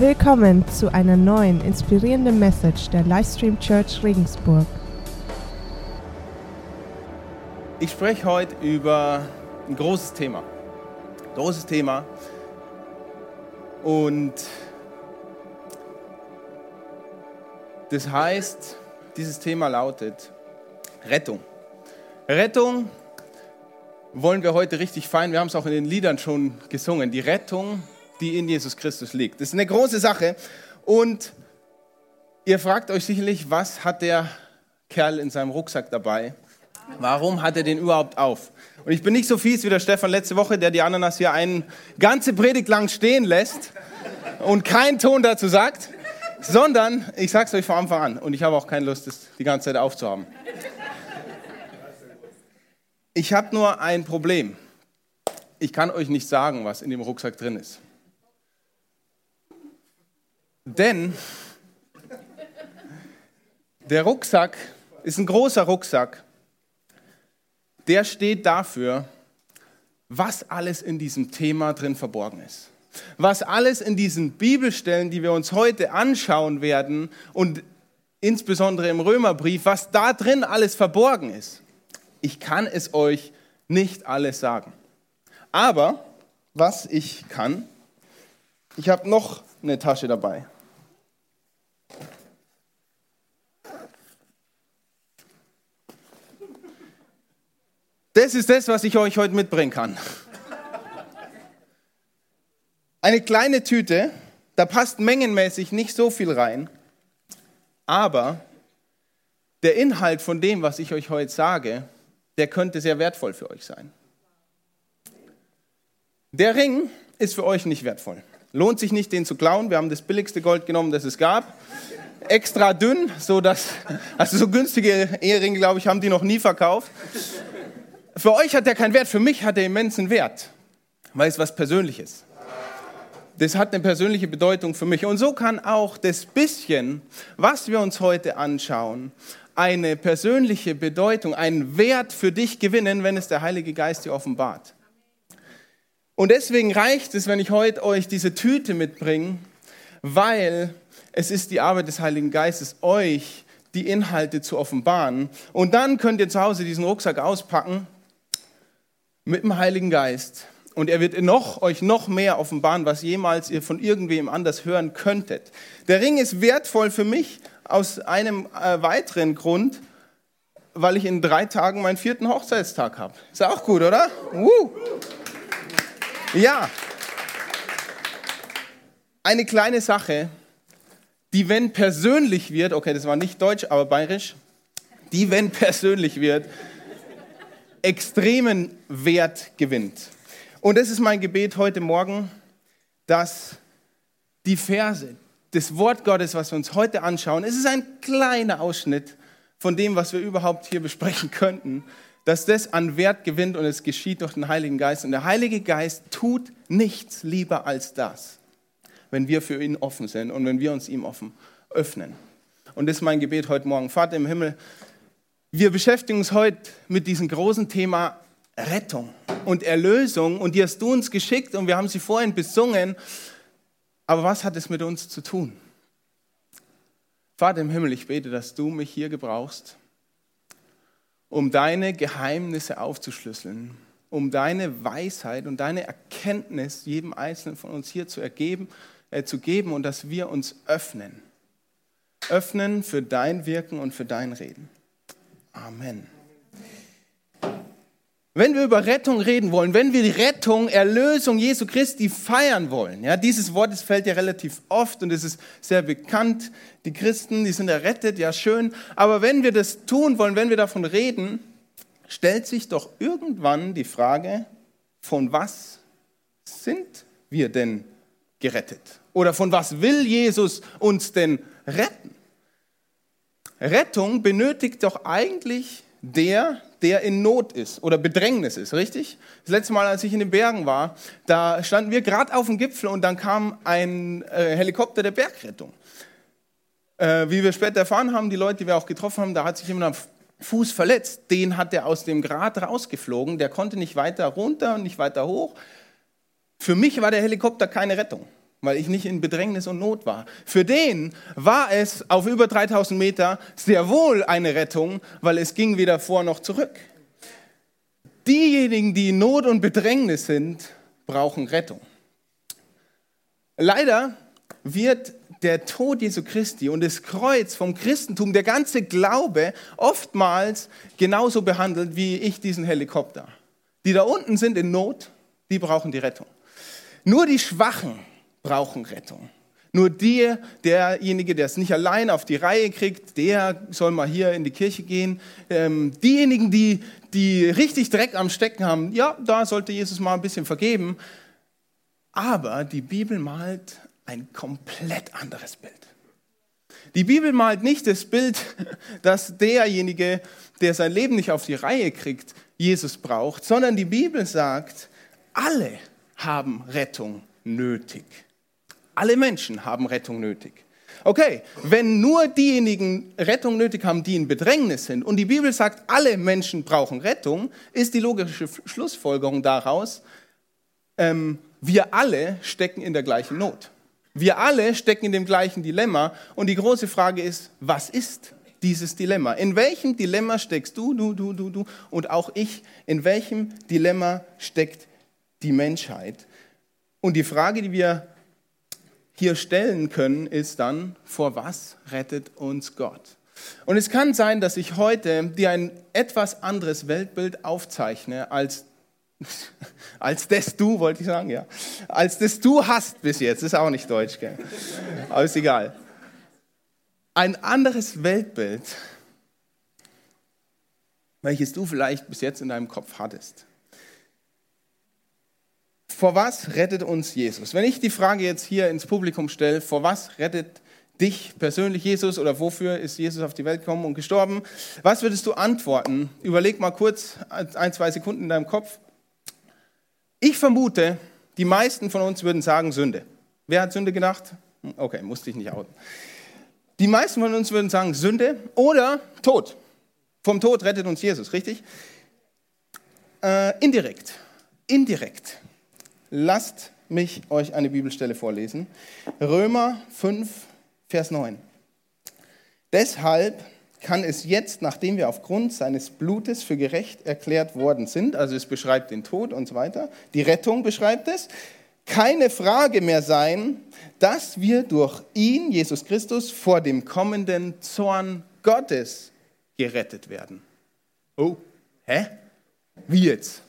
Willkommen zu einer neuen inspirierenden Message der Livestream Church Regensburg. Ich spreche heute über ein großes Thema. Großes Thema. Und das heißt, dieses Thema lautet Rettung. Rettung wollen wir heute richtig feiern. Wir haben es auch in den Liedern schon gesungen. Die Rettung die in Jesus Christus liegt. Das ist eine große Sache. Und ihr fragt euch sicherlich, was hat der Kerl in seinem Rucksack dabei? Warum hat er den überhaupt auf? Und ich bin nicht so fies wie der Stefan letzte Woche, der die Ananas hier eine ganze Predigt lang stehen lässt und keinen Ton dazu sagt, sondern ich sage es euch von Anfang an und ich habe auch keine Lust, das die ganze Zeit aufzuhaben. Ich habe nur ein Problem. Ich kann euch nicht sagen, was in dem Rucksack drin ist. Denn der Rucksack ist ein großer Rucksack. Der steht dafür, was alles in diesem Thema drin verborgen ist. Was alles in diesen Bibelstellen, die wir uns heute anschauen werden und insbesondere im Römerbrief, was da drin alles verborgen ist. Ich kann es euch nicht alles sagen. Aber was ich kann, ich habe noch eine Tasche dabei. Das ist das, was ich euch heute mitbringen kann. Eine kleine Tüte, da passt mengenmäßig nicht so viel rein, aber der Inhalt von dem, was ich euch heute sage, der könnte sehr wertvoll für euch sein. Der Ring ist für euch nicht wertvoll. Lohnt sich nicht, den zu klauen. Wir haben das billigste Gold genommen, das es gab. Extra dünn, so dass, also so günstige Eheringe, glaube ich, haben die noch nie verkauft. Für euch hat er keinen Wert, für mich hat er immensen Wert, weil es was Persönliches. Das hat eine persönliche Bedeutung für mich. Und so kann auch das bisschen, was wir uns heute anschauen, eine persönliche Bedeutung, einen Wert für dich gewinnen, wenn es der Heilige Geist dir offenbart. Und deswegen reicht es, wenn ich heute euch diese Tüte mitbringe, weil es ist die Arbeit des Heiligen Geistes, euch die Inhalte zu offenbaren. Und dann könnt ihr zu Hause diesen Rucksack auspacken mit dem Heiligen Geist. Und er wird noch, euch noch mehr offenbaren, was jemals ihr von irgendwem anders hören könntet. Der Ring ist wertvoll für mich aus einem äh, weiteren Grund, weil ich in drei Tagen meinen vierten Hochzeitstag habe. Ist auch gut, oder? Uh. Ja. Eine kleine Sache, die, wenn persönlich wird, okay, das war nicht deutsch, aber bayerisch, die, wenn persönlich wird, extremen Wert gewinnt. Und das ist mein Gebet heute Morgen, dass die Verse, das Wort Gottes, was wir uns heute anschauen, es ist ein kleiner Ausschnitt von dem, was wir überhaupt hier besprechen könnten, dass das an Wert gewinnt und es geschieht durch den Heiligen Geist. Und der Heilige Geist tut nichts lieber als das, wenn wir für ihn offen sind und wenn wir uns ihm offen öffnen. Und das ist mein Gebet heute Morgen. Vater im Himmel, wir beschäftigen uns heute mit diesem großen Thema Rettung und Erlösung und die hast du uns geschickt und wir haben sie vorhin besungen. Aber was hat es mit uns zu tun? Vater im Himmel, ich bete, dass du mich hier gebrauchst, um deine Geheimnisse aufzuschlüsseln, um deine Weisheit und deine Erkenntnis jedem Einzelnen von uns hier zu, ergeben, äh, zu geben und dass wir uns öffnen. Öffnen für dein Wirken und für dein Reden. Amen. Wenn wir über Rettung reden wollen, wenn wir die Rettung, Erlösung Jesu Christi feiern wollen, ja, dieses Wort das fällt ja relativ oft und es ist sehr bekannt. Die Christen, die sind errettet, ja schön. Aber wenn wir das tun wollen, wenn wir davon reden, stellt sich doch irgendwann die Frage, von was sind wir denn gerettet? Oder von was will Jesus uns denn retten? Rettung benötigt doch eigentlich der, der in Not ist oder Bedrängnis ist, richtig? Das letzte Mal, als ich in den Bergen war, da standen wir gerade auf dem Gipfel und dann kam ein äh, Helikopter der Bergrettung. Äh, wie wir später erfahren haben, die Leute, die wir auch getroffen haben, da hat sich jemand am Fuß verletzt. Den hat er aus dem Grat rausgeflogen. Der konnte nicht weiter runter und nicht weiter hoch. Für mich war der Helikopter keine Rettung. Weil ich nicht in Bedrängnis und Not war. Für den war es auf über 3000 Meter sehr wohl eine Rettung, weil es ging weder vor noch zurück. Diejenigen, die in Not und Bedrängnis sind, brauchen Rettung. Leider wird der Tod Jesu Christi und das Kreuz vom Christentum, der ganze Glaube, oftmals genauso behandelt wie ich diesen Helikopter. Die da unten sind in Not, die brauchen die Rettung. Nur die Schwachen brauchen Rettung. Nur der, derjenige, der es nicht allein auf die Reihe kriegt, der soll mal hier in die Kirche gehen. Ähm, diejenigen, die, die richtig Dreck am Stecken haben, ja, da sollte Jesus mal ein bisschen vergeben. Aber die Bibel malt ein komplett anderes Bild. Die Bibel malt nicht das Bild, dass derjenige, der sein Leben nicht auf die Reihe kriegt, Jesus braucht, sondern die Bibel sagt, alle haben Rettung nötig. Alle Menschen haben Rettung nötig. Okay, wenn nur diejenigen Rettung nötig haben, die in Bedrängnis sind, und die Bibel sagt, alle Menschen brauchen Rettung, ist die logische Schlussfolgerung daraus, ähm, wir alle stecken in der gleichen Not. Wir alle stecken in dem gleichen Dilemma. Und die große Frage ist, was ist dieses Dilemma? In welchem Dilemma steckst du, du, du, du, du und auch ich? In welchem Dilemma steckt die Menschheit? Und die Frage, die wir hier stellen können, ist dann, vor was rettet uns Gott? Und es kann sein, dass ich heute dir ein etwas anderes Weltbild aufzeichne, als, als das du, wollte ich sagen, ja, als das du hast bis jetzt. Ist auch nicht deutsch, gell? aber ist egal. Ein anderes Weltbild, welches du vielleicht bis jetzt in deinem Kopf hattest vor was rettet uns Jesus? Wenn ich die Frage jetzt hier ins Publikum stelle, vor was rettet dich persönlich Jesus oder wofür ist Jesus auf die Welt gekommen und gestorben? Was würdest du antworten? Überleg mal kurz ein, zwei Sekunden in deinem Kopf. Ich vermute, die meisten von uns würden sagen Sünde. Wer hat Sünde gedacht? Okay, musste ich nicht outen. Die meisten von uns würden sagen Sünde oder Tod. Vom Tod rettet uns Jesus, richtig? Äh, indirekt. Indirekt. Lasst mich euch eine Bibelstelle vorlesen. Römer 5, Vers 9. Deshalb kann es jetzt, nachdem wir aufgrund seines Blutes für gerecht erklärt worden sind, also es beschreibt den Tod und so weiter, die Rettung beschreibt es, keine Frage mehr sein, dass wir durch ihn, Jesus Christus, vor dem kommenden Zorn Gottes gerettet werden. Oh, hä? Wie jetzt?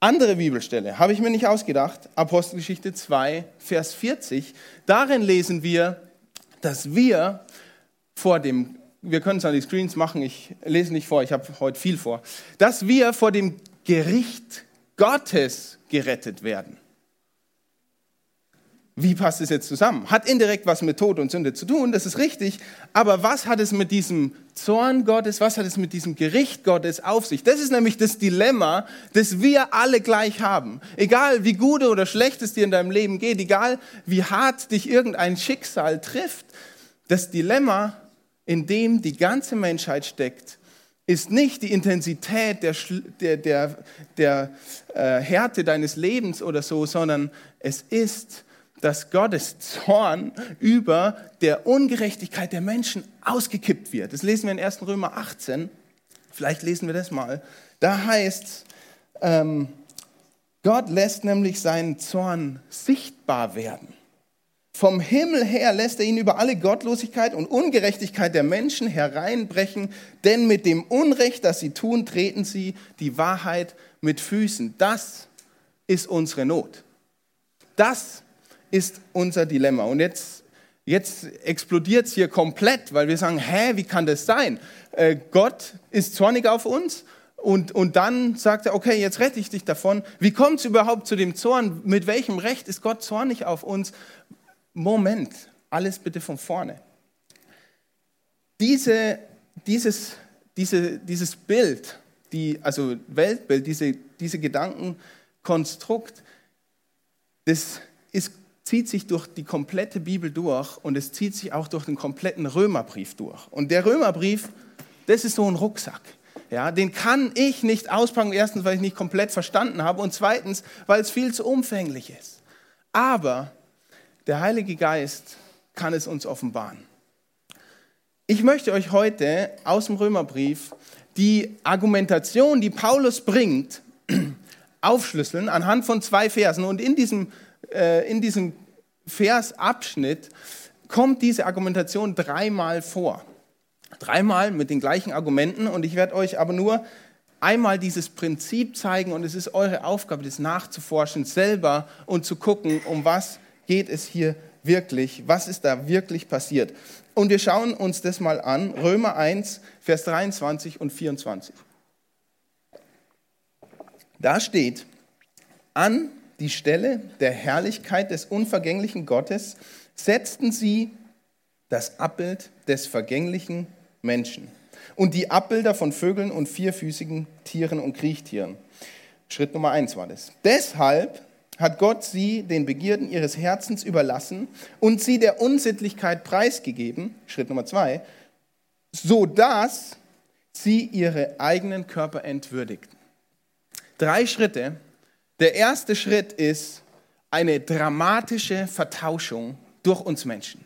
Andere Bibelstelle habe ich mir nicht ausgedacht, Apostelgeschichte 2, Vers 40. Darin lesen wir, dass wir vor dem, wir können es an die Screens machen, ich lese nicht vor, ich habe heute viel vor, dass wir vor dem Gericht Gottes gerettet werden. Wie passt es jetzt zusammen? Hat indirekt was mit Tod und Sünde zu tun, das ist richtig. Aber was hat es mit diesem Zorn Gottes, was hat es mit diesem Gericht Gottes auf sich? Das ist nämlich das Dilemma, das wir alle gleich haben. Egal wie gut oder schlecht es dir in deinem Leben geht, egal wie hart dich irgendein Schicksal trifft, das Dilemma, in dem die ganze Menschheit steckt, ist nicht die Intensität der, der, der, der äh, Härte deines Lebens oder so, sondern es ist dass Gottes Zorn über der Ungerechtigkeit der Menschen ausgekippt wird. Das lesen wir in 1. Römer 18. Vielleicht lesen wir das mal. Da heißt ähm, Gott lässt nämlich seinen Zorn sichtbar werden. Vom Himmel her lässt er ihn über alle Gottlosigkeit und Ungerechtigkeit der Menschen hereinbrechen, denn mit dem Unrecht, das sie tun, treten sie die Wahrheit mit Füßen. Das ist unsere Not. Das ist unser Dilemma. Und jetzt, jetzt explodiert es hier komplett, weil wir sagen, hä, wie kann das sein? Äh, Gott ist zornig auf uns und, und dann sagt er, okay, jetzt rette ich dich davon. Wie kommt es überhaupt zu dem Zorn? Mit welchem Recht ist Gott zornig auf uns? Moment, alles bitte von vorne. Diese, dieses, diese, dieses Bild, die, also Weltbild, diese, diese Gedankenkonstrukt, das ist zieht sich durch die komplette Bibel durch und es zieht sich auch durch den kompletten Römerbrief durch. Und der Römerbrief, das ist so ein Rucksack. Ja, den kann ich nicht auspacken, erstens, weil ich nicht komplett verstanden habe und zweitens, weil es viel zu umfänglich ist. aber der Heilige Geist kann es uns offenbaren. Ich möchte euch heute aus dem Römerbrief die Argumentation, die Paulus bringt, aufschlüsseln anhand von zwei Versen. Und in diesem, äh, in diesem Versabschnitt kommt diese Argumentation dreimal vor. Dreimal mit den gleichen Argumenten. Und ich werde euch aber nur einmal dieses Prinzip zeigen. Und es ist eure Aufgabe, das nachzuforschen selber und zu gucken, um was geht es hier wirklich, was ist da wirklich passiert. Und wir schauen uns das mal an, Römer 1, Vers 23 und 24. Da steht, an die Stelle der Herrlichkeit des unvergänglichen Gottes setzten sie das Abbild des vergänglichen Menschen und die Abbilder von Vögeln und vierfüßigen Tieren und Kriechtieren. Schritt Nummer eins war das. Deshalb hat Gott sie den Begierden ihres Herzens überlassen und sie der Unsittlichkeit preisgegeben, Schritt Nummer zwei, so dass sie ihre eigenen Körper entwürdigten. Drei Schritte. Der erste Schritt ist eine dramatische Vertauschung durch uns Menschen.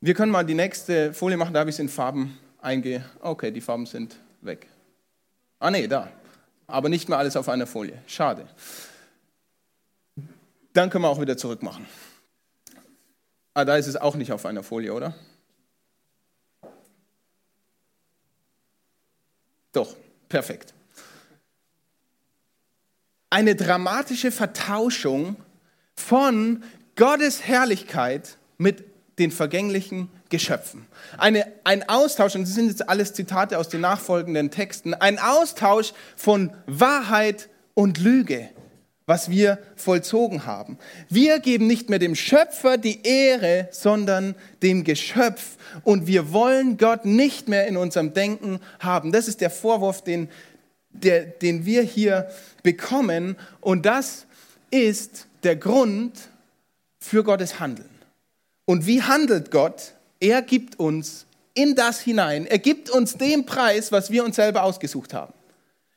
Wir können mal die nächste Folie machen, da habe ich es in Farben einge... Okay, die Farben sind weg. Ah nee, da. Aber nicht mehr alles auf einer Folie. Schade. Dann können wir auch wieder zurück machen. Ah, da ist es auch nicht auf einer Folie, oder? Doch, perfekt. Eine dramatische Vertauschung von Gottes Herrlichkeit mit den vergänglichen Geschöpfen. Eine, ein Austausch, und das sind jetzt alles Zitate aus den nachfolgenden Texten, ein Austausch von Wahrheit und Lüge was wir vollzogen haben. Wir geben nicht mehr dem Schöpfer die Ehre, sondern dem Geschöpf. Und wir wollen Gott nicht mehr in unserem Denken haben. Das ist der Vorwurf, den, der, den wir hier bekommen. Und das ist der Grund für Gottes Handeln. Und wie handelt Gott? Er gibt uns in das hinein. Er gibt uns den Preis, was wir uns selber ausgesucht haben.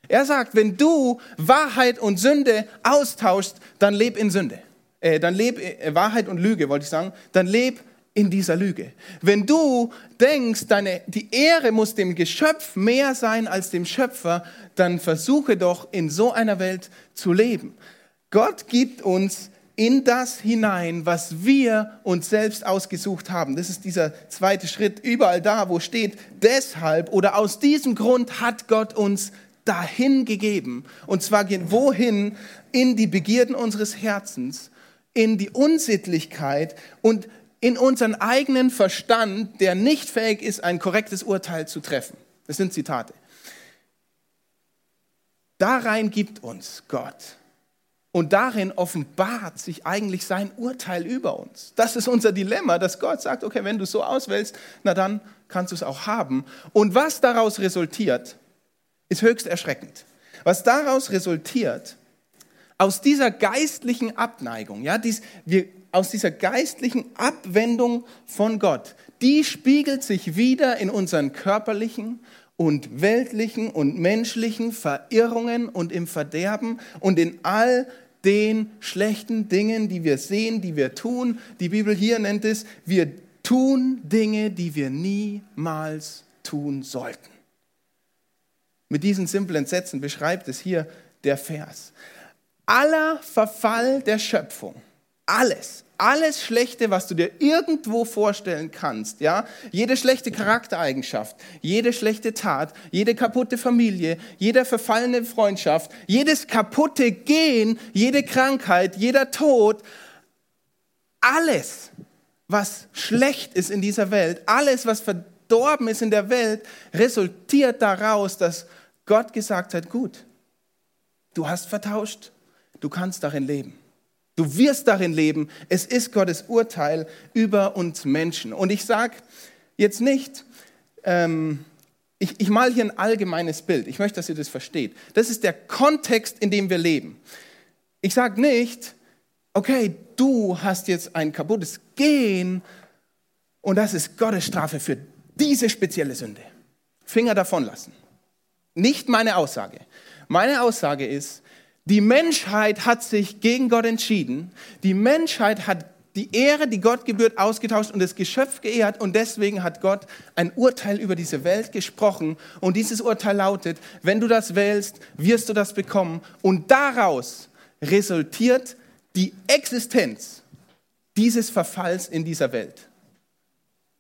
Er sagt, wenn du Wahrheit und Sünde austauschst, dann leb in Sünde. Äh, dann leb äh, Wahrheit und Lüge, wollte ich sagen. Dann leb in dieser Lüge. Wenn du denkst, deine, die Ehre muss dem Geschöpf mehr sein als dem Schöpfer, dann versuche doch in so einer Welt zu leben. Gott gibt uns in das hinein, was wir uns selbst ausgesucht haben. Das ist dieser zweite Schritt. Überall da, wo steht, deshalb oder aus diesem Grund hat Gott uns dahin gegeben. Und zwar gehen wohin? In die Begierden unseres Herzens, in die Unsittlichkeit und in unseren eigenen Verstand, der nicht fähig ist, ein korrektes Urteil zu treffen. Das sind Zitate. Darein gibt uns Gott. Und darin offenbart sich eigentlich sein Urteil über uns. Das ist unser Dilemma, dass Gott sagt, okay, wenn du es so auswählst, na dann kannst du es auch haben. Und was daraus resultiert, ist höchst erschreckend. Was daraus resultiert, aus dieser geistlichen Abneigung, ja, dies, wir, aus dieser geistlichen Abwendung von Gott, die spiegelt sich wieder in unseren körperlichen und weltlichen und menschlichen Verirrungen und im Verderben und in all den schlechten Dingen, die wir sehen, die wir tun. Die Bibel hier nennt es, wir tun Dinge, die wir niemals tun sollten. Mit diesen simplen Sätzen beschreibt es hier der Vers. Aller Verfall der Schöpfung, alles, alles Schlechte, was du dir irgendwo vorstellen kannst, ja, jede schlechte Charaktereigenschaft, jede schlechte Tat, jede kaputte Familie, jede verfallene Freundschaft, jedes kaputte Gehen, jede Krankheit, jeder Tod, alles, was schlecht ist in dieser Welt, alles, was verdorben ist in der Welt, resultiert daraus, dass Gott gesagt hat, gut, du hast vertauscht, du kannst darin leben. Du wirst darin leben. Es ist Gottes Urteil über uns Menschen. Und ich sage jetzt nicht, ähm, ich, ich mal hier ein allgemeines Bild. Ich möchte, dass ihr das versteht. Das ist der Kontext, in dem wir leben. Ich sage nicht, okay, du hast jetzt ein kaputtes Gen und das ist Gottes Strafe für diese spezielle Sünde. Finger davon lassen. Nicht meine Aussage. Meine Aussage ist, Die Menschheit hat sich gegen Gott entschieden. Die Menschheit hat die Ehre, die Gott gebührt, ausgetauscht und das Geschöpf geehrt. Und deswegen hat Gott ein Urteil über diese Welt gesprochen. Und dieses Urteil lautet, wenn du das wählst, wirst du das bekommen. Und daraus resultiert die Existenz dieses Verfalls in dieser Welt.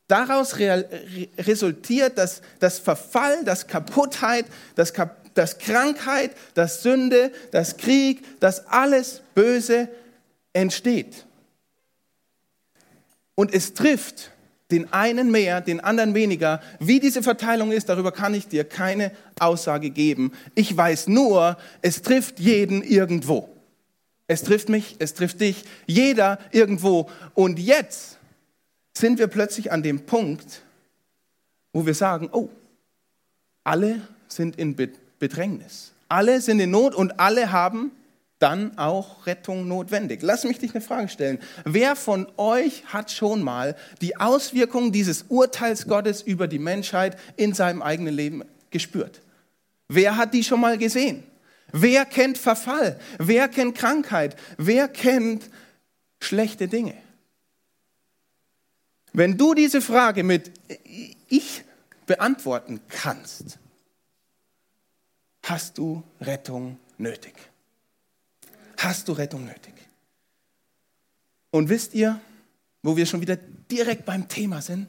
Daraus resultiert das, das Verfall, das Kaputtheit, das, Kap das Krankheit, das Sünde, das Krieg, das alles Böse entsteht. Und es trifft den einen mehr, den anderen weniger. Wie diese Verteilung ist, darüber kann ich dir keine Aussage geben. Ich weiß nur, es trifft jeden irgendwo. Es trifft mich, es trifft dich, jeder irgendwo. Und jetzt sind wir plötzlich an dem Punkt, wo wir sagen, oh, alle sind in Bedrängnis. Alle sind in Not und alle haben dann auch Rettung notwendig. Lass mich dich eine Frage stellen. Wer von euch hat schon mal die Auswirkungen dieses Urteils Gottes über die Menschheit in seinem eigenen Leben gespürt? Wer hat die schon mal gesehen? Wer kennt Verfall? Wer kennt Krankheit? Wer kennt schlechte Dinge? Wenn du diese Frage mit Ich beantworten kannst, hast du Rettung nötig hast du Rettung nötig. Und wisst ihr, wo wir schon wieder direkt beim Thema sind?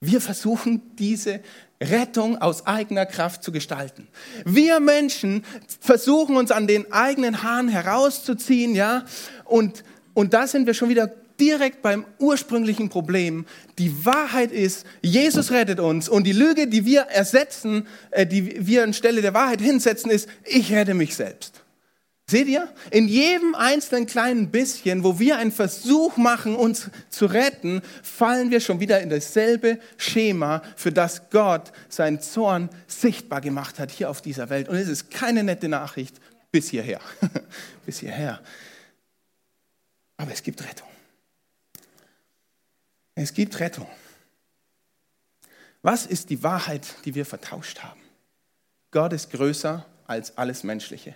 Wir versuchen diese Rettung aus eigener Kraft zu gestalten. Wir Menschen versuchen uns an den eigenen Haaren herauszuziehen, ja, und, und da sind wir schon wieder direkt beim ursprünglichen Problem. Die Wahrheit ist, Jesus rettet uns und die Lüge, die wir ersetzen, äh, die wir anstelle der Wahrheit hinsetzen, ist, ich rette mich selbst. Seht ihr? In jedem einzelnen kleinen bisschen, wo wir einen Versuch machen, uns zu retten, fallen wir schon wieder in dasselbe Schema, für das Gott seinen Zorn sichtbar gemacht hat hier auf dieser Welt. Und es ist keine nette Nachricht bis hierher. bis hierher. Aber es gibt Rettung. Es gibt Rettung. Was ist die Wahrheit, die wir vertauscht haben? Gott ist größer als alles Menschliche.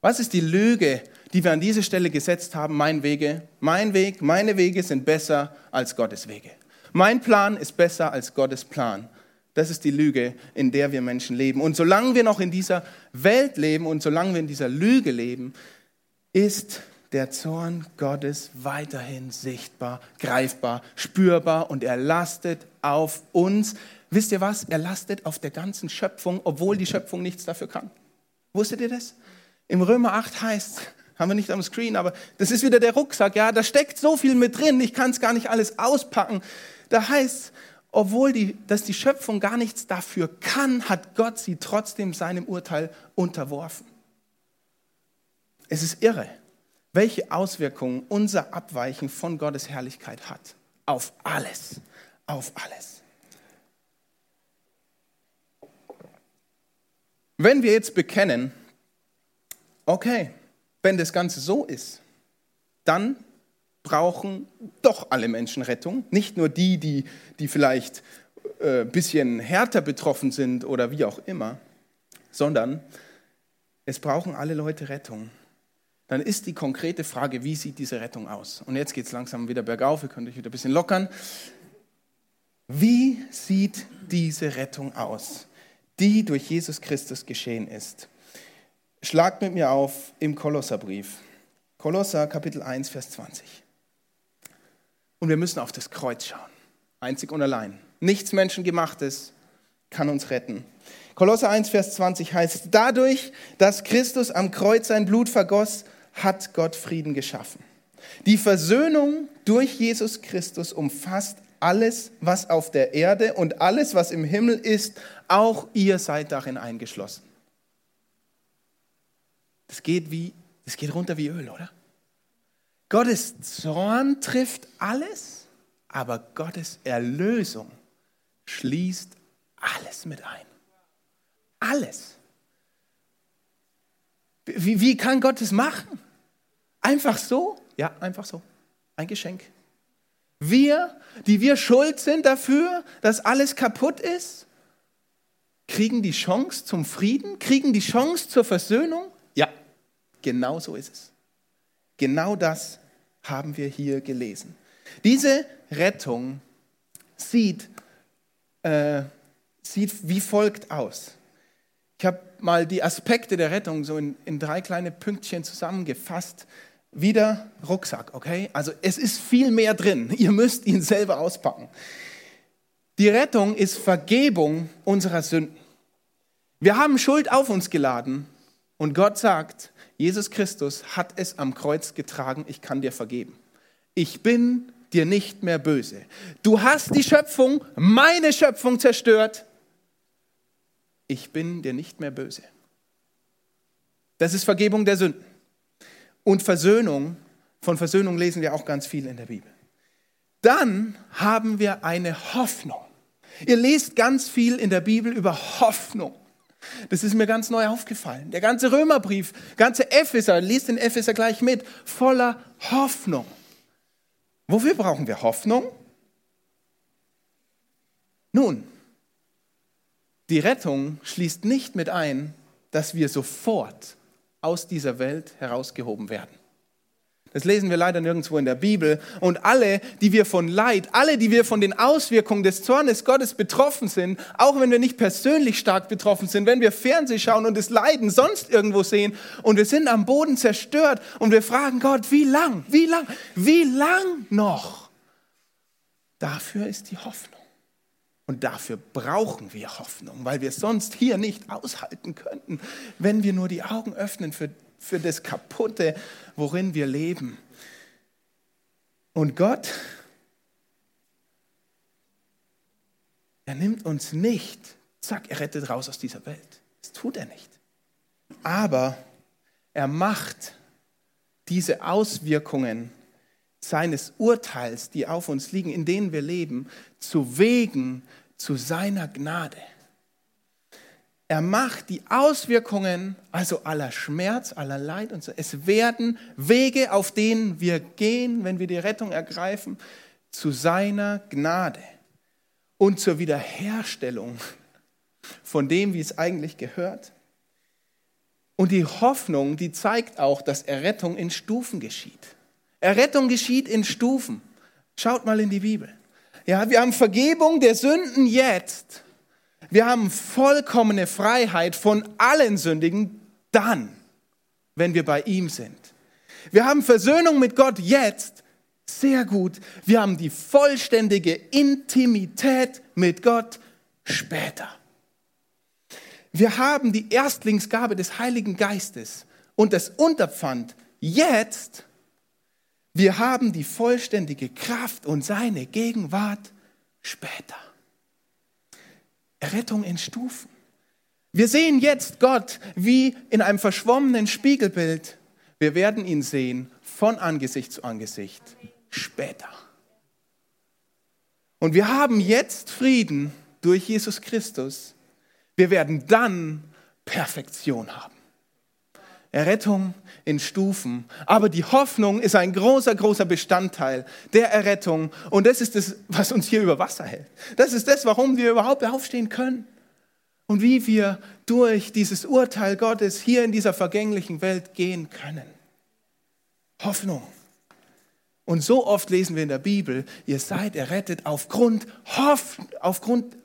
Was ist die Lüge, die wir an diese Stelle gesetzt haben? Mein Wege, mein Weg, meine Wege sind besser als Gottes Wege. Mein Plan ist besser als Gottes Plan. Das ist die Lüge, in der wir Menschen leben. Und solange wir noch in dieser Welt leben und solange wir in dieser Lüge leben, ist der Zorn Gottes weiterhin sichtbar, greifbar, spürbar und er lastet auf uns. Wisst ihr was? Er lastet auf der ganzen Schöpfung, obwohl die Schöpfung nichts dafür kann. Wusstet ihr das? Im Römer 8 heißt, haben wir nicht am Screen, aber das ist wieder der Rucksack, ja, da steckt so viel mit drin, ich kann es gar nicht alles auspacken. Da heißt, obwohl die, dass die Schöpfung gar nichts dafür kann, hat Gott sie trotzdem seinem Urteil unterworfen. Es ist irre, welche Auswirkungen unser Abweichen von Gottes Herrlichkeit hat. Auf alles, auf alles. Wenn wir jetzt bekennen, okay, wenn das Ganze so ist, dann brauchen doch alle Menschen Rettung. Nicht nur die, die, die vielleicht ein äh, bisschen härter betroffen sind oder wie auch immer, sondern es brauchen alle Leute Rettung. Dann ist die konkrete Frage, wie sieht diese Rettung aus? Und jetzt geht es langsam wieder bergauf, ihr könnt euch wieder ein bisschen lockern. Wie sieht diese Rettung aus, die durch Jesus Christus geschehen ist? Schlagt mit mir auf im Kolosserbrief. Kolosser Kapitel 1, Vers 20. Und wir müssen auf das Kreuz schauen. Einzig und allein. Nichts Menschengemachtes kann uns retten. Kolosser 1, Vers 20 heißt, dadurch, dass Christus am Kreuz sein Blut vergoss, hat Gott Frieden geschaffen. Die Versöhnung durch Jesus Christus umfasst alles, was auf der Erde und alles, was im Himmel ist. Auch ihr seid darin eingeschlossen. Das geht wie, das geht runter wie Öl, oder? Gottes Zorn trifft alles, aber Gottes Erlösung schließt alles mit ein. Alles. Wie, wie kann Gott es machen? Einfach so? Ja, einfach so. Ein Geschenk. Wir, die wir schuld sind dafür, dass alles kaputt ist, kriegen die Chance zum Frieden, kriegen die Chance zur Versöhnung Genau so ist es. Genau das haben wir hier gelesen. Diese Rettung sieht, äh, sieht wie folgt aus. Ich habe mal die Aspekte der Rettung so in, in drei kleine Pünktchen zusammengefasst. Wieder Rucksack, okay? Also es ist viel mehr drin. Ihr müsst ihn selber auspacken. Die Rettung ist Vergebung unserer Sünden. Wir haben Schuld auf uns geladen und Gott sagt, Jesus Christus hat es am Kreuz getragen, ich kann dir vergeben. Ich bin dir nicht mehr böse. Du hast die Schöpfung, meine Schöpfung zerstört. Ich bin dir nicht mehr böse. Das ist Vergebung der Sünden. Und Versöhnung, von Versöhnung lesen wir auch ganz viel in der Bibel. Dann haben wir eine Hoffnung. Ihr lest ganz viel in der Bibel über Hoffnung. Das ist mir ganz neu aufgefallen. Der ganze Römerbrief, ganze Epheser, lest den Epheser gleich mit, voller Hoffnung. Wofür brauchen wir Hoffnung? Nun, die Rettung schließt nicht mit ein, dass wir sofort aus dieser Welt herausgehoben werden. Das lesen wir leider nirgendwo in der Bibel. Und alle, die wir von Leid, alle, die wir von den Auswirkungen des Zornes Gottes betroffen sind, auch wenn wir nicht persönlich stark betroffen sind, wenn wir Fernseh schauen und das Leiden sonst irgendwo sehen und wir sind am Boden zerstört und wir fragen Gott, wie lang, wie lang, wie lang noch? Dafür ist die Hoffnung. Und dafür brauchen wir Hoffnung, weil wir sonst hier nicht aushalten könnten, wenn wir nur die Augen öffnen für für das Kaputte, worin wir leben. Und Gott, er nimmt uns nicht, zack, er rettet raus aus dieser Welt. Das tut er nicht. Aber er macht diese Auswirkungen seines Urteils, die auf uns liegen, in denen wir leben, zu Wegen zu seiner Gnade. Er macht die Auswirkungen, also aller Schmerz, aller Leid und so. Es werden Wege, auf denen wir gehen, wenn wir die Rettung ergreifen, zu seiner Gnade und zur Wiederherstellung von dem, wie es eigentlich gehört. Und die Hoffnung, die zeigt auch, dass Errettung in Stufen geschieht. Errettung geschieht in Stufen. Schaut mal in die Bibel. Ja, wir haben Vergebung der Sünden jetzt wir haben vollkommene Freiheit von allen Sündigen dann, wenn wir bei ihm sind. Wir haben Versöhnung mit Gott jetzt, sehr gut. Wir haben die vollständige Intimität mit Gott später. Wir haben die Erstlingsgabe des Heiligen Geistes und das Unterpfand jetzt. Wir haben die vollständige Kraft und seine Gegenwart später. Errettung in Stufen. Wir sehen jetzt Gott wie in einem verschwommenen Spiegelbild. Wir werden ihn sehen von Angesicht zu Angesicht später. Und wir haben jetzt Frieden durch Jesus Christus. Wir werden dann Perfektion haben. Errettung in Stufen. Aber die Hoffnung ist ein großer, großer Bestandteil der Errettung. Und das ist das, was uns hier über Wasser hält. Das ist das, warum wir überhaupt aufstehen können. Und wie wir durch dieses Urteil Gottes hier in dieser vergänglichen Welt gehen können. Hoffnung. Und so oft lesen wir in der Bibel, ihr seid errettet aufgrund, Hoff, aufgrund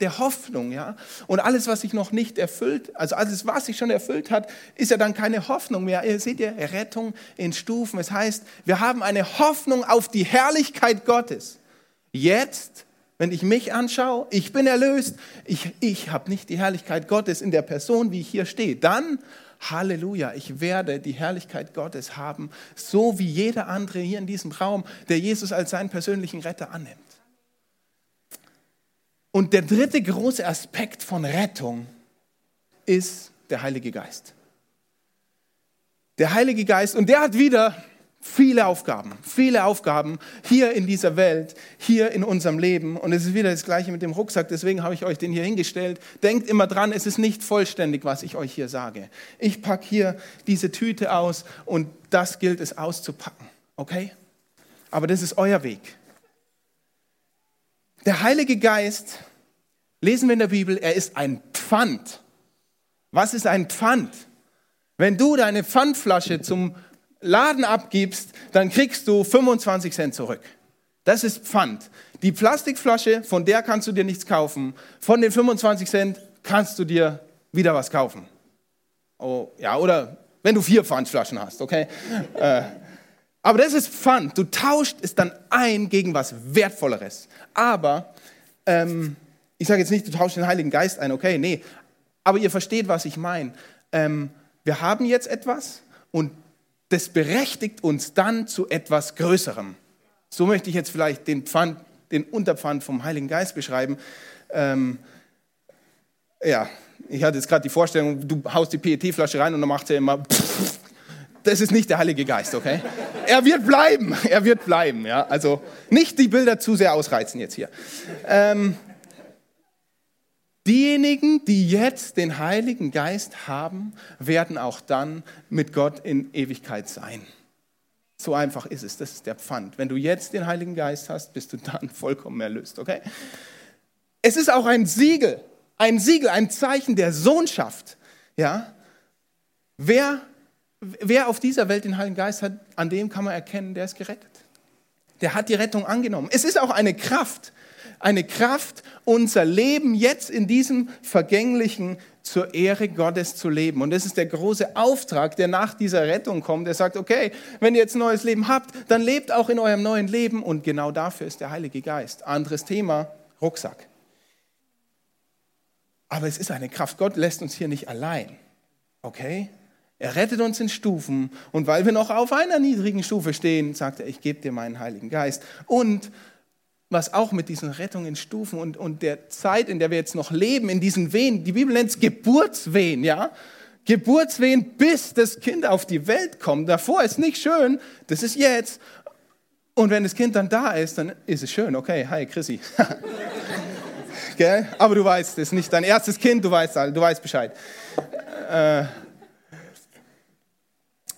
der Hoffnung, ja. Und alles, was sich noch nicht erfüllt, also alles, was sich schon erfüllt hat, ist ja dann keine Hoffnung mehr. Ihr seht ja Rettung in Stufen. Es heißt, wir haben eine Hoffnung auf die Herrlichkeit Gottes. Jetzt, wenn ich mich anschaue, ich bin erlöst, ich, ich habe nicht die Herrlichkeit Gottes in der Person, wie ich hier stehe. Dann, Halleluja, ich werde die Herrlichkeit Gottes haben, so wie jeder andere hier in diesem Raum, der Jesus als seinen persönlichen Retter annimmt. Und der dritte große Aspekt von Rettung ist der Heilige Geist. Der Heilige Geist, und der hat wieder viele Aufgaben, viele Aufgaben hier in dieser Welt, hier in unserem Leben. Und es ist wieder das Gleiche mit dem Rucksack, deswegen habe ich euch den hier hingestellt. Denkt immer dran, es ist nicht vollständig, was ich euch hier sage. Ich packe hier diese Tüte aus und das gilt es auszupacken, okay? Aber das ist euer Weg. Der Heilige Geist, lesen wir in der Bibel, er ist ein Pfand. Was ist ein Pfand? Wenn du deine Pfandflasche zum Laden abgibst, dann kriegst du 25 Cent zurück. Das ist Pfand. Die Plastikflasche, von der kannst du dir nichts kaufen. Von den 25 Cent kannst du dir wieder was kaufen. Oh, ja, oder wenn du vier Pfandflaschen hast, okay? äh, aber das ist Pfand. Du tauscht es dann ein gegen was Wertvolleres. Aber ähm, ich sage jetzt nicht, du tauschst den Heiligen Geist ein, okay, nee. Aber ihr versteht, was ich meine. Ähm, wir haben jetzt etwas und das berechtigt uns dann zu etwas Größerem. So möchte ich jetzt vielleicht den Pfand, den Unterpfand vom Heiligen Geist beschreiben. Ähm, ja, ich hatte jetzt gerade die Vorstellung, du haust die PET-Flasche rein und dann macht er immer. Das ist nicht der Heilige Geist, okay? Er wird bleiben, er wird bleiben, ja. Also nicht die Bilder zu sehr ausreizen jetzt hier. Ähm, Diejenigen, die jetzt den Heiligen Geist haben, werden auch dann mit Gott in Ewigkeit sein. So einfach ist es, das ist der Pfand. Wenn du jetzt den Heiligen Geist hast, bist du dann vollkommen erlöst, okay? Es ist auch ein Siegel, ein Siegel, ein Zeichen der Sohnschaft, ja? Wer, wer auf dieser Welt den Heiligen Geist hat, an dem kann man erkennen, der ist gerettet. Der hat die Rettung angenommen. Es ist auch eine Kraft, eine Kraft, unser Leben jetzt in diesem vergänglichen zur Ehre Gottes zu leben. Und das ist der große Auftrag, der nach dieser Rettung kommt. Der sagt, okay, wenn ihr jetzt ein neues Leben habt, dann lebt auch in eurem neuen Leben. Und genau dafür ist der Heilige Geist. Anderes Thema, Rucksack. Aber es ist eine Kraft. Gott lässt uns hier nicht allein. Okay? Er rettet uns in Stufen. Und weil wir noch auf einer niedrigen Stufe stehen, sagt er, ich gebe dir meinen Heiligen Geist. Und was auch mit diesen Rettungsstufen und, und der Zeit, in der wir jetzt noch leben, in diesen Wehen, die Bibel nennt es Geburtswehen, ja? Geburtswehen, bis das Kind auf die Welt kommt. Davor ist nicht schön, das ist jetzt. Und wenn das Kind dann da ist, dann ist es schön. Okay, hi Chrissy. Gell? Aber du weißt, es ist nicht dein erstes Kind, du weißt, du weißt Bescheid. Äh,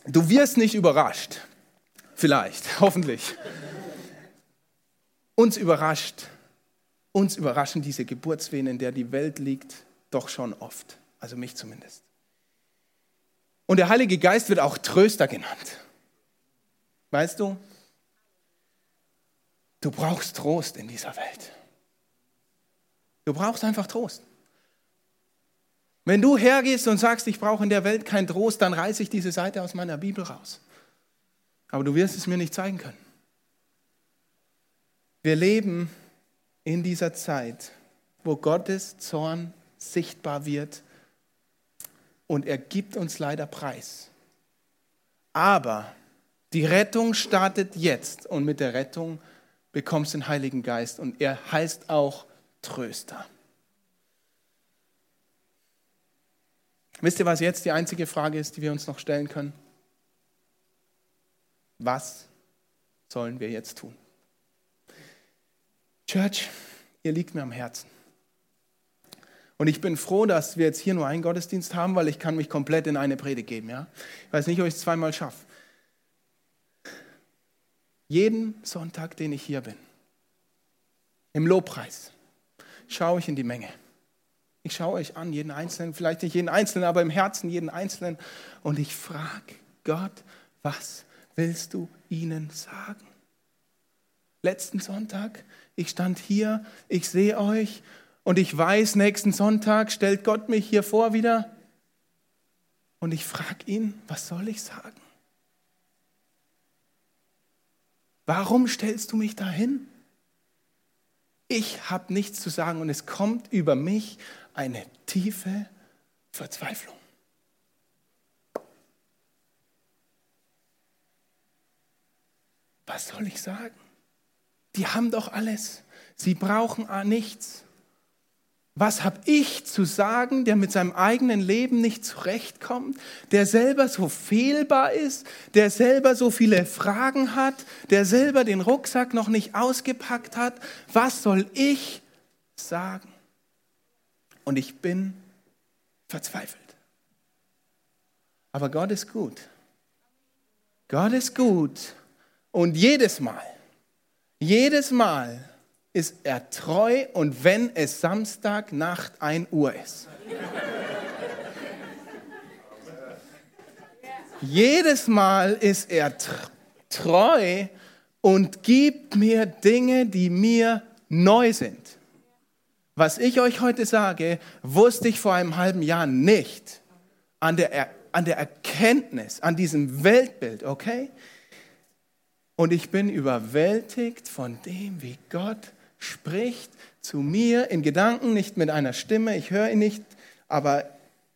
du wirst nicht überrascht. Vielleicht, hoffentlich. Uns überrascht, uns überraschen diese Geburtswehen, in der die Welt liegt, doch schon oft. Also mich zumindest. Und der Heilige Geist wird auch Tröster genannt. Weißt du, du brauchst Trost in dieser Welt. Du brauchst einfach Trost. Wenn du hergehst und sagst, ich brauche in der Welt keinen Trost, dann reiße ich diese Seite aus meiner Bibel raus. Aber du wirst es mir nicht zeigen können. Wir leben in dieser Zeit, wo Gottes Zorn sichtbar wird und er gibt uns leider preis. Aber die Rettung startet jetzt und mit der Rettung bekommst du den Heiligen Geist und er heißt auch Tröster. Wisst ihr, was jetzt die einzige Frage ist, die wir uns noch stellen können? Was sollen wir jetzt tun? Church, ihr liegt mir am Herzen. Und ich bin froh, dass wir jetzt hier nur einen Gottesdienst haben, weil ich kann mich komplett in eine Predigt geben. Ja? Ich weiß nicht, ob ich es zweimal schaffe. Jeden Sonntag, den ich hier bin, im Lobpreis, schaue ich in die Menge. Ich schaue euch an, jeden Einzelnen, vielleicht nicht jeden Einzelnen, aber im Herzen jeden Einzelnen. Und ich frage Gott, was willst du ihnen sagen? Letzten Sonntag ich stand hier, ich sehe euch und ich weiß, nächsten Sonntag stellt Gott mich hier vor wieder und ich frage ihn, was soll ich sagen? Warum stellst du mich dahin? Ich habe nichts zu sagen und es kommt über mich eine tiefe Verzweiflung. Was soll ich sagen? die haben doch alles. Sie brauchen nichts. Was habe ich zu sagen, der mit seinem eigenen Leben nicht zurechtkommt, der selber so fehlbar ist, der selber so viele Fragen hat, der selber den Rucksack noch nicht ausgepackt hat? Was soll ich sagen? Und ich bin verzweifelt. Aber Gott ist gut. Gott ist gut. Und jedes Mal, jedes Mal ist er treu und wenn es Samstagnacht 1 Uhr ist. jedes Mal ist er treu und gibt mir Dinge, die mir neu sind. Was ich euch heute sage, wusste ich vor einem halben Jahr nicht an der, er an der Erkenntnis, an diesem Weltbild, okay? Und ich bin überwältigt von dem, wie Gott spricht zu mir in Gedanken, nicht mit einer Stimme, ich höre ihn nicht, aber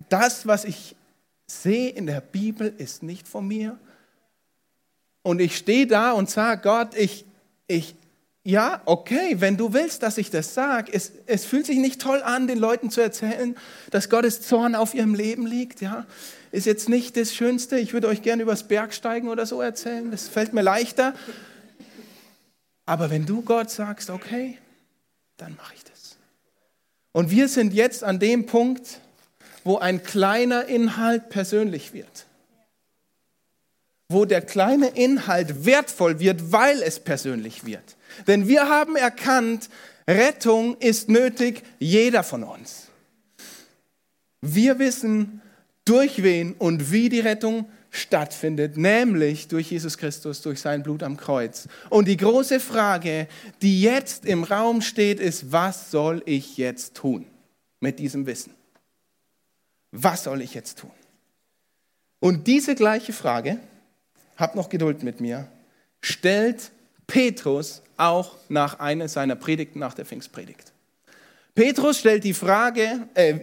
das, was ich sehe in der Bibel, ist nicht von mir. Und ich stehe da und sage, Gott, ich, ich, ja, okay, wenn du willst, dass ich das sage, es, es fühlt sich nicht toll an, den Leuten zu erzählen, dass Gottes Zorn auf ihrem Leben liegt, ja. Ist jetzt nicht das Schönste. Ich würde euch gerne übers Bergsteigen oder so erzählen. Das fällt mir leichter. Aber wenn du Gott sagst, okay, dann mache ich das. Und wir sind jetzt an dem Punkt, wo ein kleiner Inhalt persönlich wird. Wo der kleine Inhalt wertvoll wird, weil es persönlich wird. Denn wir haben erkannt, Rettung ist nötig, jeder von uns. Wir wissen, durch wen und wie die Rettung stattfindet, nämlich durch Jesus Christus, durch sein Blut am Kreuz. Und die große Frage, die jetzt im Raum steht, ist, was soll ich jetzt tun mit diesem Wissen? Was soll ich jetzt tun? Und diese gleiche Frage, habt noch Geduld mit mir, stellt Petrus auch nach einer seiner Predigten nach der Pfingstpredigt. Petrus stellt die Frage, äh,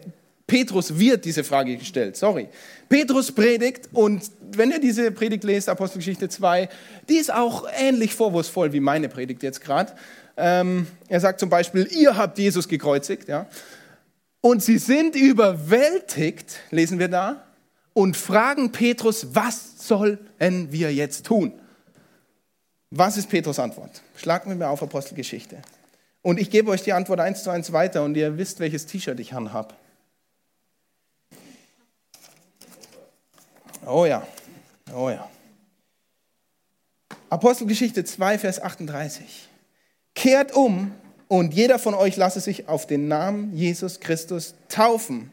Petrus wird diese Frage gestellt, sorry. Petrus predigt und wenn ihr diese Predigt lest, Apostelgeschichte 2, die ist auch ähnlich vorwurfsvoll wie meine Predigt jetzt gerade. Ähm, er sagt zum Beispiel, ihr habt Jesus gekreuzigt, ja. Und sie sind überwältigt, lesen wir da, und fragen Petrus, was sollen wir jetzt tun? Was ist Petrus Antwort? Schlagt mir auf Apostelgeschichte. Und ich gebe euch die Antwort eins zu eins weiter und ihr wisst, welches T-Shirt ich anhabe. Oh ja, oh ja. Apostelgeschichte 2, Vers 38. Kehrt um und jeder von euch lasse sich auf den Namen Jesus Christus taufen.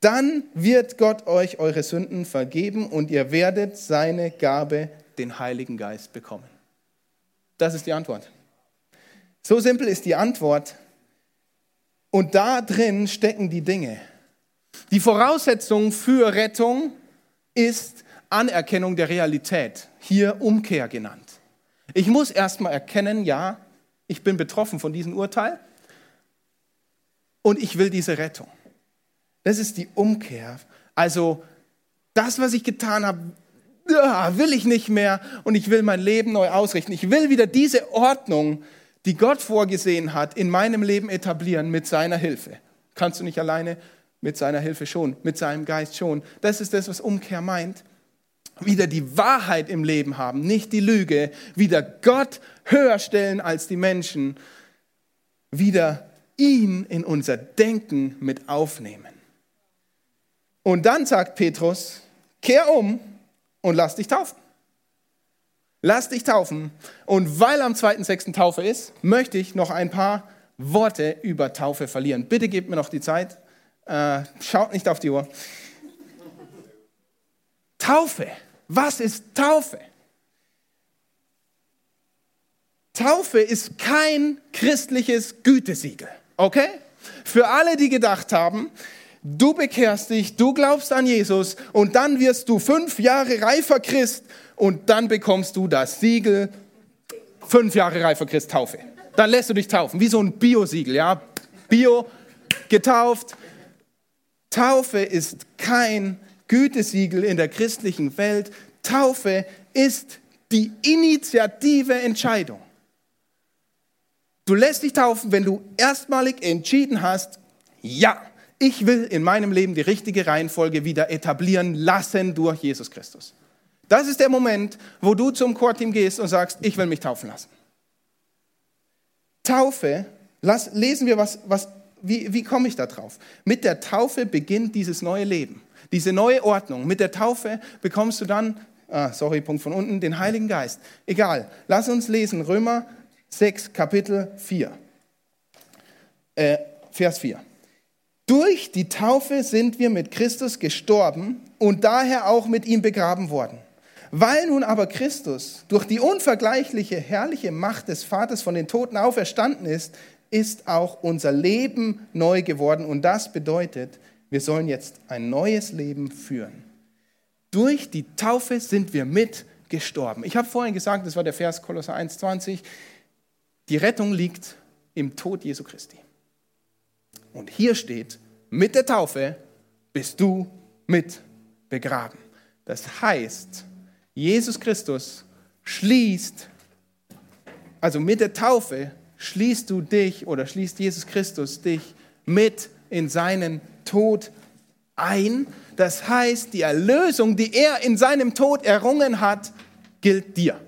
Dann wird Gott euch eure Sünden vergeben und ihr werdet seine Gabe, den Heiligen Geist, bekommen. Das ist die Antwort. So simpel ist die Antwort. Und da drin stecken die Dinge. Die Voraussetzung für Rettung ist Anerkennung der Realität, hier Umkehr genannt. Ich muss erstmal erkennen, ja, ich bin betroffen von diesem Urteil und ich will diese Rettung. Das ist die Umkehr. Also das, was ich getan habe, will ich nicht mehr und ich will mein Leben neu ausrichten. Ich will wieder diese Ordnung, die Gott vorgesehen hat, in meinem Leben etablieren mit seiner Hilfe. Kannst du nicht alleine, mit seiner Hilfe schon, mit seinem Geist schon. Das ist das, was Umkehr meint. Wieder die Wahrheit im Leben haben, nicht die Lüge. Wieder Gott höher stellen als die Menschen. Wieder ihn in unser Denken mit aufnehmen. Und dann sagt Petrus, kehr um und lass dich taufen. Lass dich taufen. Und weil am 2.6. Taufe ist, möchte ich noch ein paar Worte über Taufe verlieren. Bitte gebt mir noch die Zeit. Äh, schaut nicht auf die Uhr. Taufe. Was ist Taufe? Taufe ist kein christliches Gütesiegel, okay? Für alle, die gedacht haben, du bekehrst dich, du glaubst an Jesus und dann wirst du fünf Jahre reifer Christ und dann bekommst du das Siegel fünf Jahre reifer Christ Taufe. Dann lässt du dich taufen, wie so ein Bio-Siegel, ja? Bio, getauft, Taufe ist kein Gütesiegel in der christlichen Welt. Taufe ist die initiative Entscheidung. Du lässt dich taufen, wenn du erstmalig entschieden hast, ja, ich will in meinem Leben die richtige Reihenfolge wieder etablieren lassen durch Jesus Christus. Das ist der Moment, wo du zum Chorteam gehst und sagst, ich will mich taufen lassen. Taufe, lass, lesen wir, was, was wie, wie komme ich da drauf? Mit der Taufe beginnt dieses neue Leben, diese neue Ordnung. Mit der Taufe bekommst du dann, ah, sorry, Punkt von unten, den Heiligen Geist. Egal, lass uns lesen, Römer 6, Kapitel 4, äh, Vers 4. Durch die Taufe sind wir mit Christus gestorben und daher auch mit ihm begraben worden. Weil nun aber Christus durch die unvergleichliche, herrliche Macht des Vaters von den Toten auferstanden ist, ist auch unser Leben neu geworden. Und das bedeutet, wir sollen jetzt ein neues Leben führen. Durch die Taufe sind wir mit gestorben. Ich habe vorhin gesagt, das war der Vers Kolosser 1,20, die Rettung liegt im Tod Jesu Christi. Und hier steht, mit der Taufe bist du mit begraben. Das heißt, Jesus Christus schließt, also mit der Taufe schließt du dich oder schließt Jesus Christus dich mit in seinen Tod ein. Das heißt, die Erlösung, die er in seinem Tod errungen hat, gilt dir.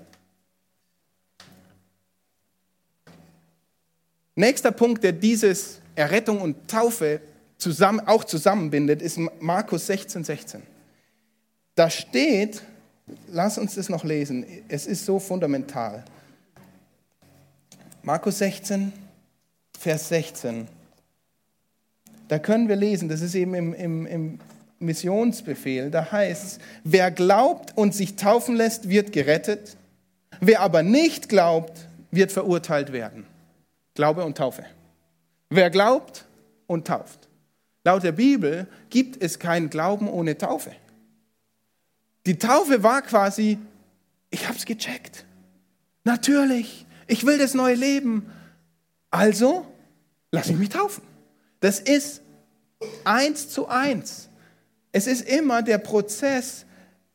Nächster Punkt, der dieses Errettung und Taufe zusammen, auch zusammenbindet, ist Markus 16, 16. Da steht, lass uns das noch lesen, es ist so fundamental. Markus 16, Vers 16. Da können wir lesen, das ist eben im, im, im Missionsbefehl, da heißt es, wer glaubt und sich taufen lässt, wird gerettet, wer aber nicht glaubt, wird verurteilt werden. Glaube und Taufe. Wer glaubt und tauft. Laut der Bibel gibt es keinen Glauben ohne Taufe. Die Taufe war quasi, ich habe es gecheckt. Natürlich, ich will das neue Leben. Also lass ich mich taufen. Das ist eins zu eins. Es ist immer der Prozess.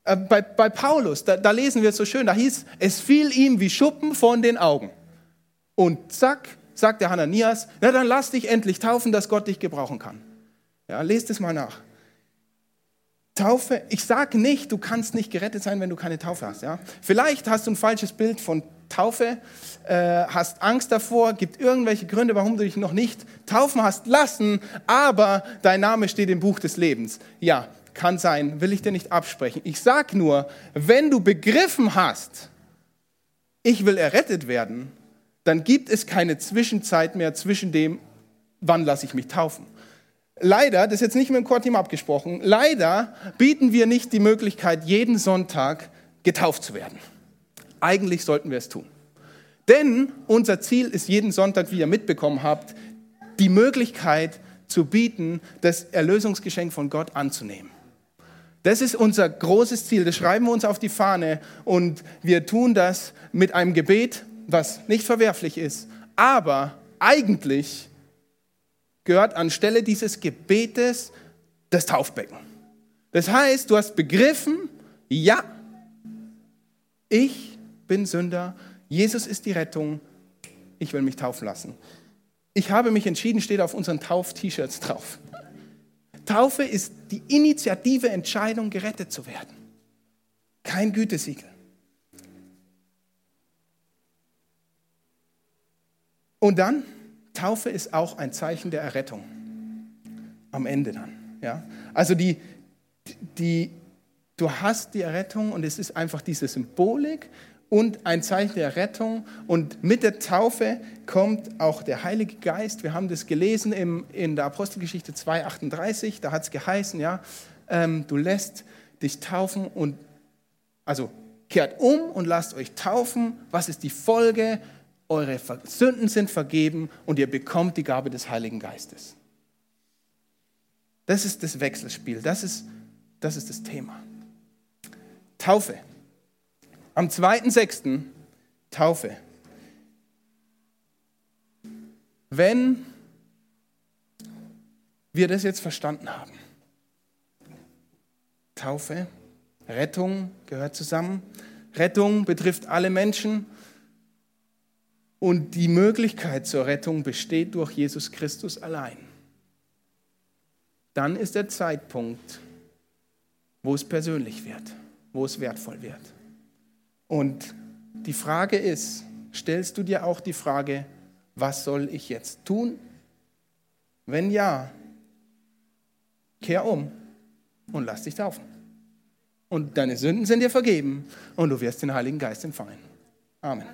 Äh, bei, bei Paulus, da, da lesen wir es so schön, da hieß, es fiel ihm wie Schuppen von den Augen. Und zack, sagt der Hananias, na dann lass dich endlich taufen, dass Gott dich gebrauchen kann. Ja, lest es mal nach. Taufe, ich sage nicht, du kannst nicht gerettet sein, wenn du keine Taufe hast. Ja? Vielleicht hast du ein falsches Bild von Taufe, äh, hast Angst davor, gibt irgendwelche Gründe, warum du dich noch nicht taufen hast lassen, aber dein Name steht im Buch des Lebens. Ja, kann sein, will ich dir nicht absprechen. Ich sage nur, wenn du begriffen hast, ich will errettet werden, dann gibt es keine Zwischenzeit mehr zwischen dem, wann lasse ich mich taufen leider, das ist jetzt nicht mit dem Core-Team abgesprochen, leider bieten wir nicht die Möglichkeit, jeden Sonntag getauft zu werden. Eigentlich sollten wir es tun. Denn unser Ziel ist jeden Sonntag, wie ihr mitbekommen habt, die Möglichkeit zu bieten, das Erlösungsgeschenk von Gott anzunehmen. Das ist unser großes Ziel, das schreiben wir uns auf die Fahne und wir tun das mit einem Gebet, was nicht verwerflich ist, aber eigentlich gehört anstelle dieses Gebetes das Taufbecken. Das heißt, du hast begriffen, ja, ich bin Sünder, Jesus ist die Rettung, ich will mich taufen lassen. Ich habe mich entschieden, steht auf unseren Tauf-T-Shirts drauf. Taufe ist die initiative Entscheidung, gerettet zu werden. Kein Gütesiegel. Und dann Taufe ist auch ein Zeichen der Errettung. Am Ende dann. Ja? Also die, die, du hast die Errettung und es ist einfach diese Symbolik und ein Zeichen der Rettung. Und mit der Taufe kommt auch der Heilige Geist. Wir haben das gelesen im, in der Apostelgeschichte 2,38. Da hat es geheißen, ja, ähm, du lässt dich taufen und, also kehrt um und lasst euch taufen. Was ist die Folge? Eure Sünden sind vergeben und ihr bekommt die Gabe des Heiligen Geistes. Das ist das Wechselspiel, das ist das, ist das Thema. Taufe. Am 2.6. Taufe. Wenn wir das jetzt verstanden haben, Taufe, Rettung gehört zusammen. Rettung betrifft alle Menschen und die Möglichkeit zur Rettung besteht durch Jesus Christus allein. Dann ist der Zeitpunkt, wo es persönlich wird, wo es wertvoll wird. Und die Frage ist, stellst du dir auch die Frage, was soll ich jetzt tun? Wenn ja, kehr um und lass dich taufen. Und deine Sünden sind dir vergeben und du wirst den Heiligen Geist empfangen. Amen.